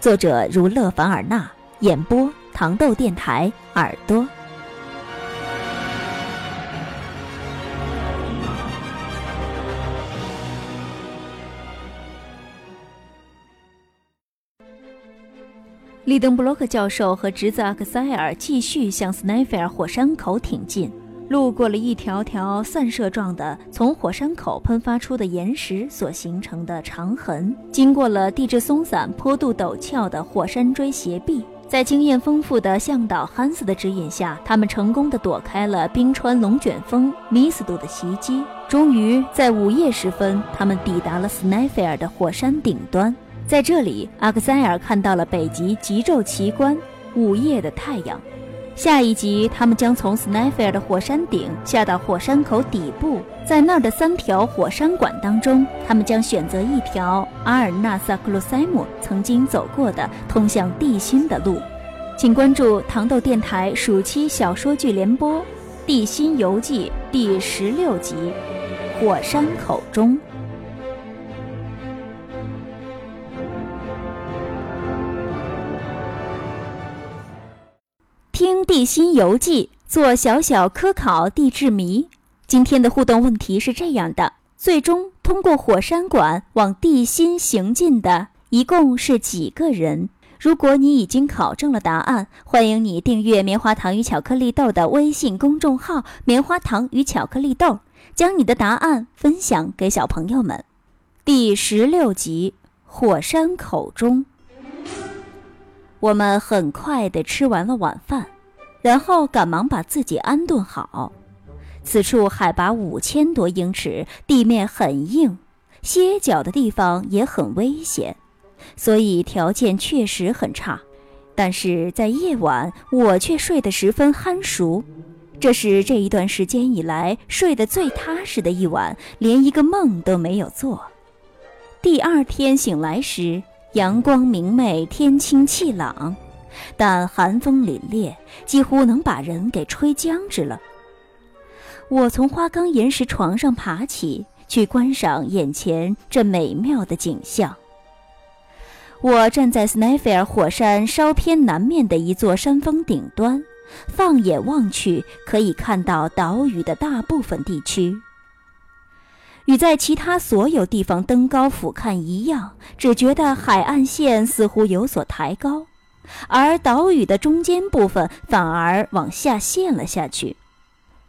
作者如勒凡尔纳，演播糖豆电台耳朵。利登布洛克教授和侄子阿克塞尔继续向斯奈菲尔火山口挺进。路过了一条条散射状的从火山口喷发出的岩石所形成的长痕，经过了地质松散、坡度陡峭的火山锥斜壁，在经验丰富的向导汉斯的指引下，他们成功的躲开了冰川龙卷风米斯杜的袭击。终于在午夜时分，他们抵达了斯奈菲尔的火山顶端。在这里，阿克塞尔看到了北极极昼奇观——午夜的太阳。下一集，他们将从斯奈菲尔的火山顶下到火山口底部，在那儿的三条火山管当中，他们将选择一条阿尔纳萨克洛塞姆曾经走过的通向地心的路。请关注糖豆电台暑期小说剧联播《地心游记》第十六集《火山口中》。地心游记》，做小小科考地质谜。今天的互动问题是这样的：最终通过火山管往地心行进的一共是几个人？如果你已经考证了答案，欢迎你订阅“棉花糖与巧克力豆”的微信公众号“棉花糖与巧克力豆”，将你的答案分享给小朋友们。第十六集：火山口中。我们很快地吃完了晚饭，然后赶忙把自己安顿好。此处海拔五千多英尺，地面很硬，歇脚的地方也很危险，所以条件确实很差。但是在夜晚，我却睡得十分酣熟，这是这一段时间以来睡得最踏实的一晚，连一个梦都没有做。第二天醒来时。阳光明媚，天清气朗，但寒风凛冽，几乎能把人给吹僵直了。我从花岗岩石床上爬起，去观赏眼前这美妙的景象。我站在斯奈菲尔火山稍偏南面的一座山峰顶端，放眼望去，可以看到岛屿的大部分地区。与在其他所有地方登高俯瞰一样，只觉得海岸线似乎有所抬高，而岛屿的中间部分反而往下陷了下去。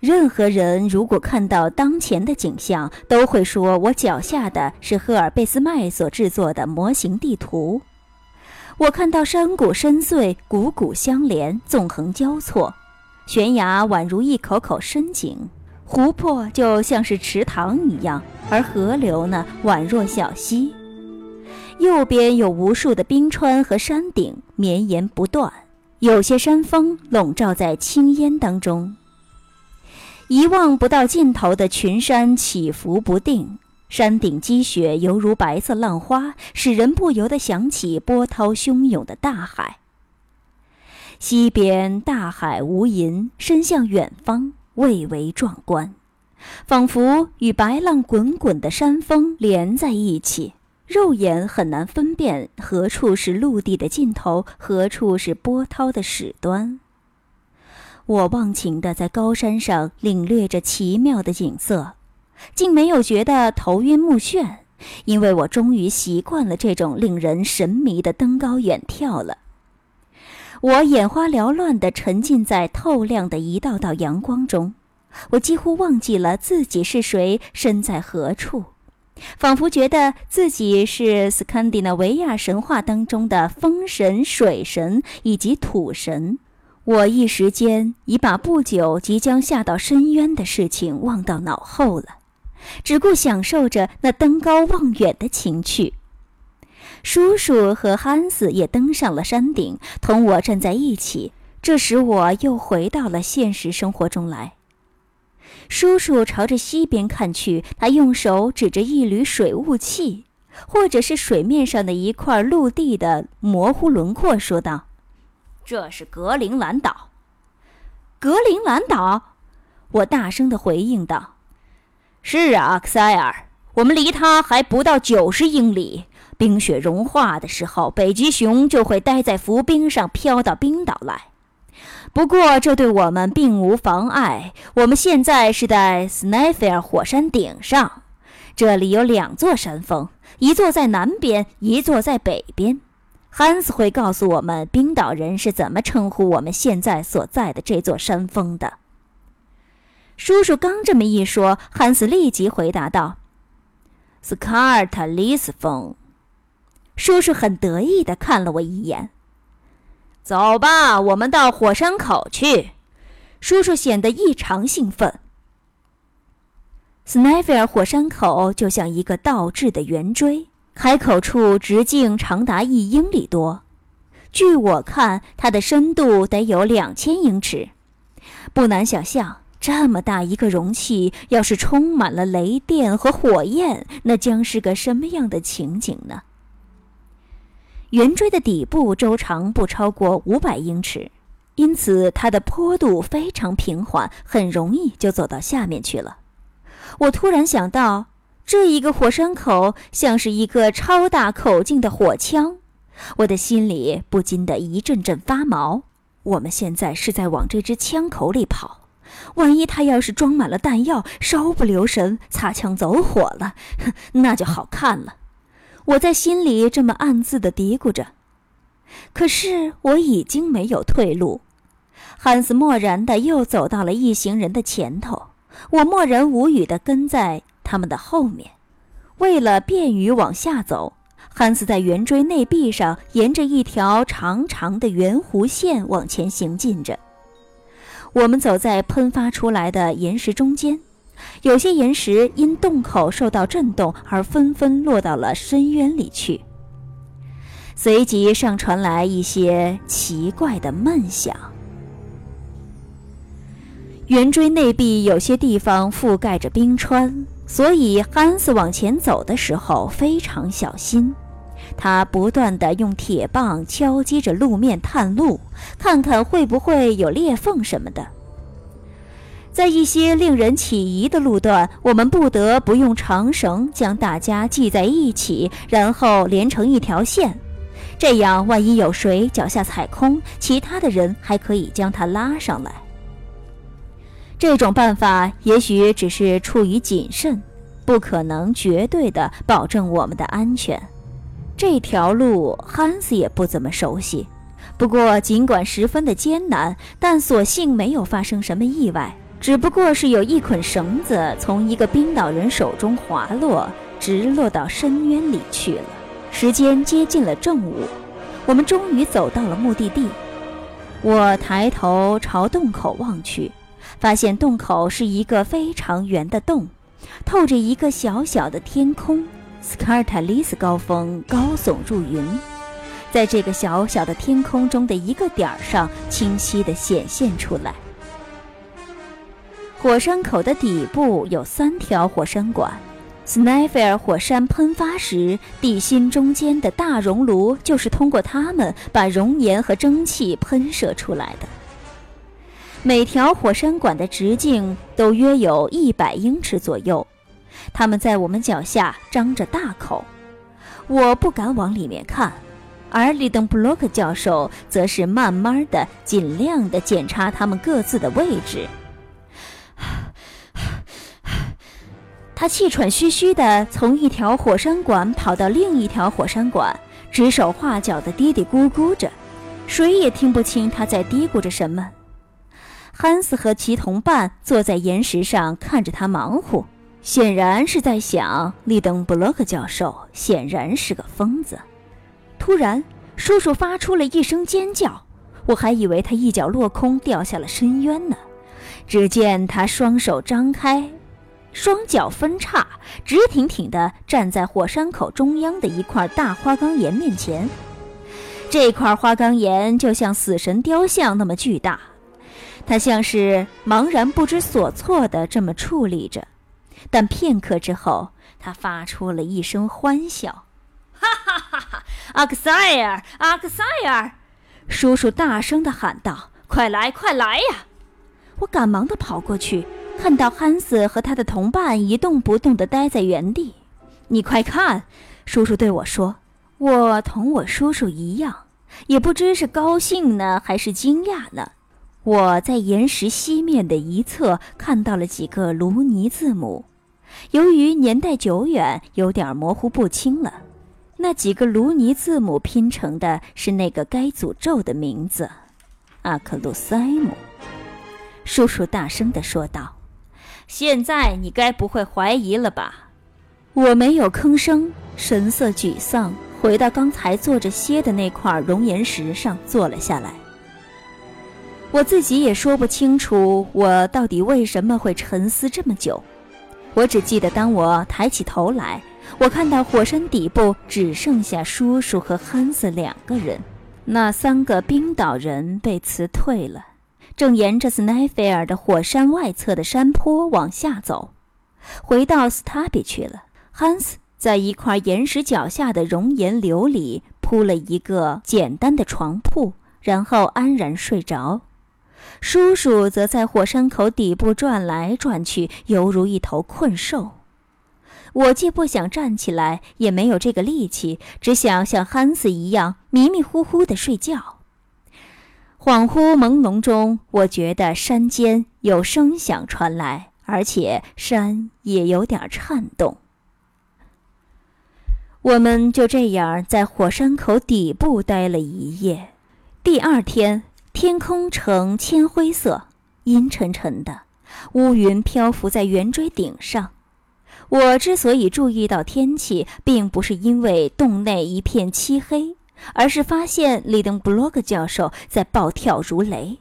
任何人如果看到当前的景象，都会说我脚下的是赫尔贝斯麦所制作的模型地图。我看到山谷深邃，谷谷相连，纵横交错，悬崖宛如一口口深井。湖泊就像是池塘一样，而河流呢，宛若小溪。右边有无数的冰川和山顶绵延不断，有些山峰笼罩在青烟当中。一望不到尽头的群山起伏不定，山顶积雪犹如白色浪花，使人不由得想起波涛汹涌的大海。西边大海无垠，伸向远方。蔚为壮观，仿佛与白浪滚滚的山峰连在一起，肉眼很难分辨何处是陆地的尽头，何处是波涛的始端。我忘情地在高山上领略着奇妙的景色，竟没有觉得头晕目眩，因为我终于习惯了这种令人神迷的登高远眺了。我眼花缭乱地沉浸在透亮的一道道阳光中，我几乎忘记了自己是谁，身在何处，仿佛觉得自己是斯堪的纳维亚神话当中的风神、水神以及土神。我一时间已把不久即将下到深渊的事情忘到脑后了，只顾享受着那登高望远的情趣。叔叔和汉斯也登上了山顶，同我站在一起。这使我又回到了现实生活中来。叔叔朝着西边看去，他用手指着一缕水雾气，或者是水面上的一块陆地的模糊轮廓，说道：“这是格陵兰岛。”格陵兰岛，我大声的回应道：“是啊，克塞尔，我们离它还不到九十英里。冰雪融化的时候，北极熊就会待在浮冰上，飘到冰岛来。”不过，这对我们并无妨碍。我们现在是在斯奈菲尔火山顶上，这里有两座山峰，一座在南边，一座在北边。汉斯会告诉我们冰岛人是怎么称呼我们现在所在的这座山峰的。叔叔刚这么一说，汉斯立即回答道：“斯卡尔塔利斯峰。”叔叔很得意地看了我一眼。走吧，我们到火山口去。叔叔显得异常兴奋。斯奈菲尔火山口就像一个倒置的圆锥，开口处直径长达一英里多。据我看，它的深度得有两千英尺。不难想象，这么大一个容器，要是充满了雷电和火焰，那将是个什么样的情景呢？圆锥的底部周长不超过五百英尺，因此它的坡度非常平缓，很容易就走到下面去了。我突然想到，这一个火山口像是一个超大口径的火枪，我的心里不禁的一阵阵发毛。我们现在是在往这支枪口里跑，万一它要是装满了弹药，稍不留神擦枪走火了，那就好看了。我在心里这么暗自的嘀咕着，可是我已经没有退路。汉斯默然的又走到了一行人的前头，我默然无语的跟在他们的后面。为了便于往下走，汉斯在圆锥内壁上沿着一条长长的圆弧线往前行进着。我们走在喷发出来的岩石中间。有些岩石因洞口受到震动而纷纷落到了深渊里去。随即上传来一些奇怪的闷响。圆锥内壁有些地方覆盖着冰川，所以汉斯往前走的时候非常小心。他不断地用铁棒敲击着路面探路，看看会不会有裂缝什么的。在一些令人起疑的路段，我们不得不用长绳将大家系在一起，然后连成一条线。这样，万一有谁脚下踩空，其他的人还可以将他拉上来。这种办法也许只是出于谨慎，不可能绝对的保证我们的安全。这条路汉斯也不怎么熟悉，不过尽管十分的艰难，但所幸没有发生什么意外。只不过是有一捆绳子从一个冰岛人手中滑落，直落到深渊里去了。时间接近了正午，我们终于走到了目的地。我抬头朝洞口望去，发现洞口是一个非常圆的洞，透着一个小小的天空。斯卡尔塔利斯高峰高耸入云，在这个小小的天空中的一个点儿上，清晰地显现出来。火山口的底部有三条火山管，斯奈菲尔火山喷发时，地心中间的大熔炉就是通过它们把熔岩和蒸汽喷射出来的。每条火山管的直径都约有一百英尺左右，它们在我们脚下张着大口，我不敢往里面看，而里登布洛克教授则是慢慢的、尽量的检查它们各自的位置。他气喘吁吁地从一条火山管跑到另一条火山管，指手画脚地嘀嘀咕咕着，谁也听不清他在嘀咕着什么。汉斯和其同伴坐在岩石上看着他忙活，显然是在想：利登布洛克教授显然是个疯子。突然，叔叔发出了一声尖叫，我还以为他一脚落空掉下了深渊呢。只见他双手张开。双脚分叉，直挺挺地站在火山口中央的一块大花岗岩面前。这块花岗岩就像死神雕像那么巨大，他像是茫然不知所措地这么矗立着。但片刻之后，他发出了一声欢笑：“哈哈哈哈！阿克塞尔，阿克塞尔！”叔叔大声地喊道：“快来，快来呀！”我赶忙地跑过去。看到汉斯和他的同伴一动不动地待在原地，你快看，叔叔对我说。我同我叔叔一样，也不知是高兴呢还是惊讶呢。我在岩石西面的一侧看到了几个卢尼字母，由于年代久远，有点模糊不清了。那几个卢尼字母拼成的是那个该诅咒的名字——阿克鲁塞姆。叔叔大声地说道。现在你该不会怀疑了吧？我没有吭声，神色沮丧，回到刚才坐着歇的那块熔岩石上坐了下来。我自己也说不清楚，我到底为什么会沉思这么久。我只记得，当我抬起头来，我看到火山底部只剩下叔叔和汉斯两个人，那三个冰岛人被辞退了。正沿着斯奈菲尔的火山外侧的山坡往下走，回到斯塔比去了。汉斯在一块岩石脚下的熔岩流里铺了一个简单的床铺，然后安然睡着。叔叔则在火山口底部转来转去，犹如一头困兽。我既不想站起来，也没有这个力气，只想像汉斯一样迷迷糊糊地睡觉。恍惚朦胧中，我觉得山间有声响传来，而且山也有点颤动。我们就这样在火山口底部待了一夜。第二天，天空呈铅灰色，阴沉沉的，乌云漂浮在圆锥顶上。我之所以注意到天气，并不是因为洞内一片漆黑。而是发现里登布洛克教授在暴跳如雷，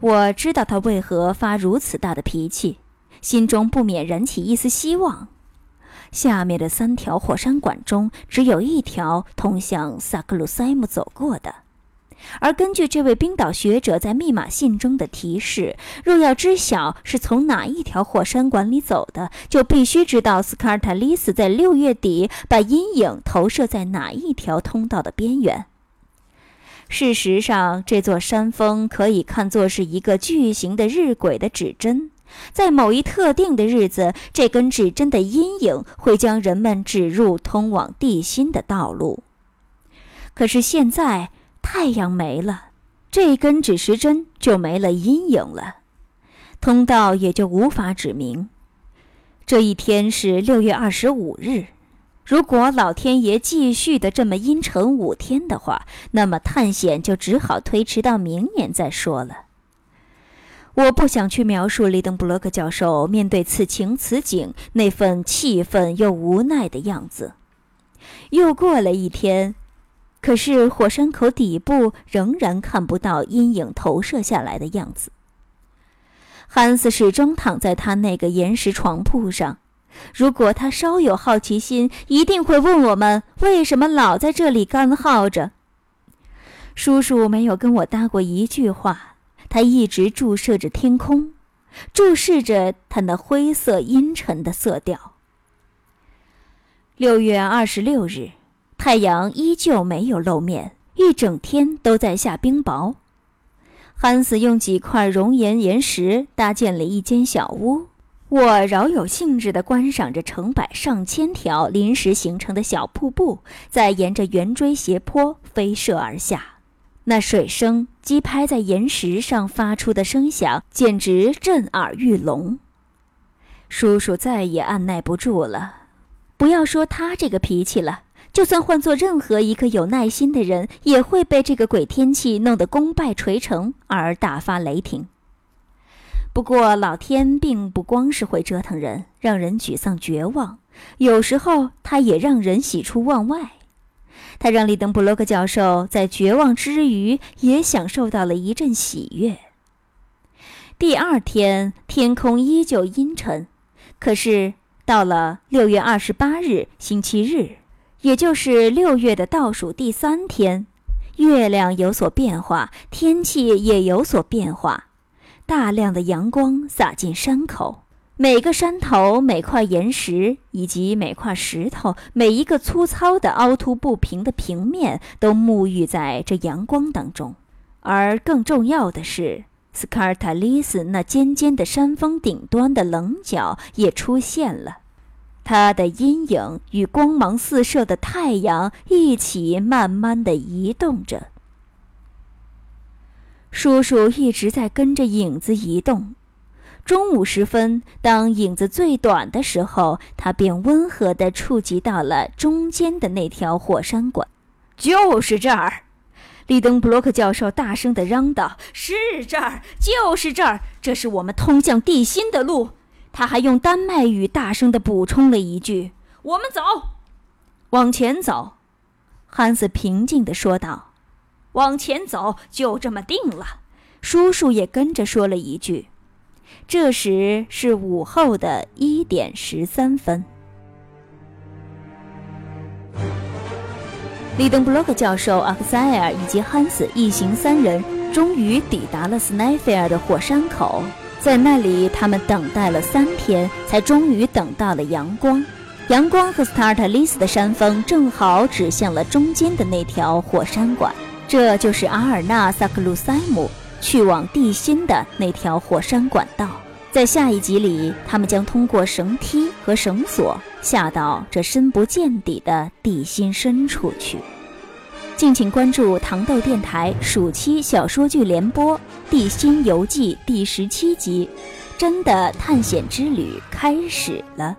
我知道他为何发如此大的脾气，心中不免燃起一丝希望。下面的三条火山管中，只有一条通向萨克鲁塞姆走过的，而根据这位冰岛学者在密码信中的提示，若要知晓是从哪一条火山管里走的，就必须知道斯卡尔塔利斯在六月底把阴影投射在哪一条通道的边缘。事实上，这座山峰可以看作是一个巨型的日晷的指针，在某一特定的日子，这根指针的阴影会将人们指入通往地心的道路。可是现在太阳没了，这根指时针就没了阴影了，通道也就无法指明。这一天是六月二十五日。如果老天爷继续的这么阴沉五天的话，那么探险就只好推迟到明年再说了。我不想去描述利登布洛克教授面对此情此景那份气愤又无奈的样子。又过了一天，可是火山口底部仍然看不到阴影投射下来的样子。汉斯始终躺在他那个岩石床铺上。如果他稍有好奇心，一定会问我们为什么老在这里干耗着。叔叔没有跟我搭过一句话，他一直注视着天空，注视着他那灰色阴沉的色调。六月二十六日，太阳依旧没有露面，一整天都在下冰雹。汉斯用几块熔岩岩石搭建了一间小屋。我饶有兴致地观赏着成百上千条临时形成的小瀑布在沿着圆锥斜坡飞射而下，那水声击拍在岩石上发出的声响简直震耳欲聋。叔叔再也按耐不住了，不要说他这个脾气了，就算换做任何一个有耐心的人，也会被这个鬼天气弄得功败垂成而大发雷霆。不过，老天并不光是会折腾人，让人沮丧绝望，有时候他也让人喜出望外。他让利登布洛克教授在绝望之余，也享受到了一阵喜悦。第二天，天空依旧阴沉，可是到了六月二十八日星期日，也就是六月的倒数第三天，月亮有所变化，天气也有所变化，大量的阳光洒进山口。每个山头、每块岩石以及每块石头、每一个粗糙的、凹凸不平的平面，都沐浴在这阳光当中。而更重要的是，斯卡尔塔利斯那尖尖的山峰顶端的棱角也出现了，它的阴影与光芒四射的太阳一起慢慢地移动着。叔叔一直在跟着影子移动。中午时分，当影子最短的时候，他便温和地触及到了中间的那条火山管。就是这儿！利登布洛克教授大声地嚷道：“是这儿，就是这儿！这是我们通向地心的路。”他还用丹麦语大声地补充了一句：“我们走，往前走。”汉斯平静地说道：“往前走，就这么定了。”叔叔也跟着说了一句。这时是午后的一点十三分。利登布洛克教授、阿克塞尔以及汉斯一行三人终于抵达了斯奈菲尔的火山口，在那里，他们等待了三天，才终于等到了阳光。阳光和斯塔尔特利斯的山峰正好指向了中间的那条火山管，这就是阿尔纳萨克鲁塞姆。去往地心的那条火山管道，在下一集里，他们将通过绳梯和绳索下到这深不见底的地心深处去。敬请关注糖豆电台暑期小说剧联播《地心游记》第十七集，真的探险之旅开始了。